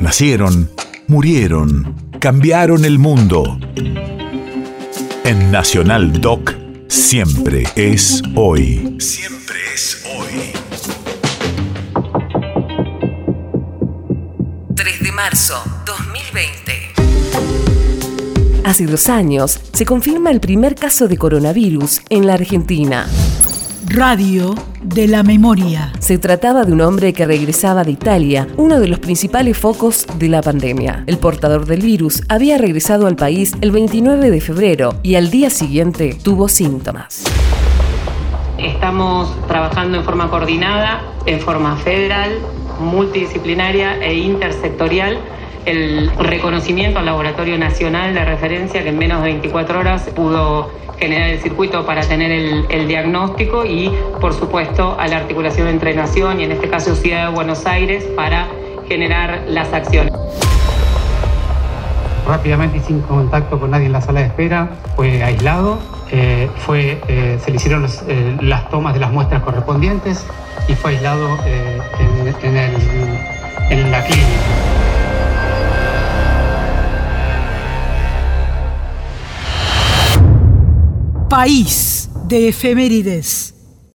Nacieron, murieron, cambiaron el mundo. En Nacional Doc, siempre es hoy. Siempre es hoy. 3 de marzo 2020. Hace dos años se confirma el primer caso de coronavirus en la Argentina. Radio de la Memoria. Se trataba de un hombre que regresaba de Italia, uno de los principales focos de la pandemia. El portador del virus había regresado al país el 29 de febrero y al día siguiente tuvo síntomas. Estamos trabajando en forma coordinada, en forma federal, multidisciplinaria e intersectorial el reconocimiento al Laboratorio Nacional de Referencia que en menos de 24 horas pudo generar el circuito para tener el, diagnóstico y, por supuesto, a la articulación entre Nación y, en este caso, Ciudad de Buenos Aires para generar las acciones. Rápidamente y sin contacto con nadie en la sala de espera, fue aislado, eh, fue, eh, se le hicieron eh, las tomas de las muestras correspondientes y fue aislado en, en la clínica. País de efemérides.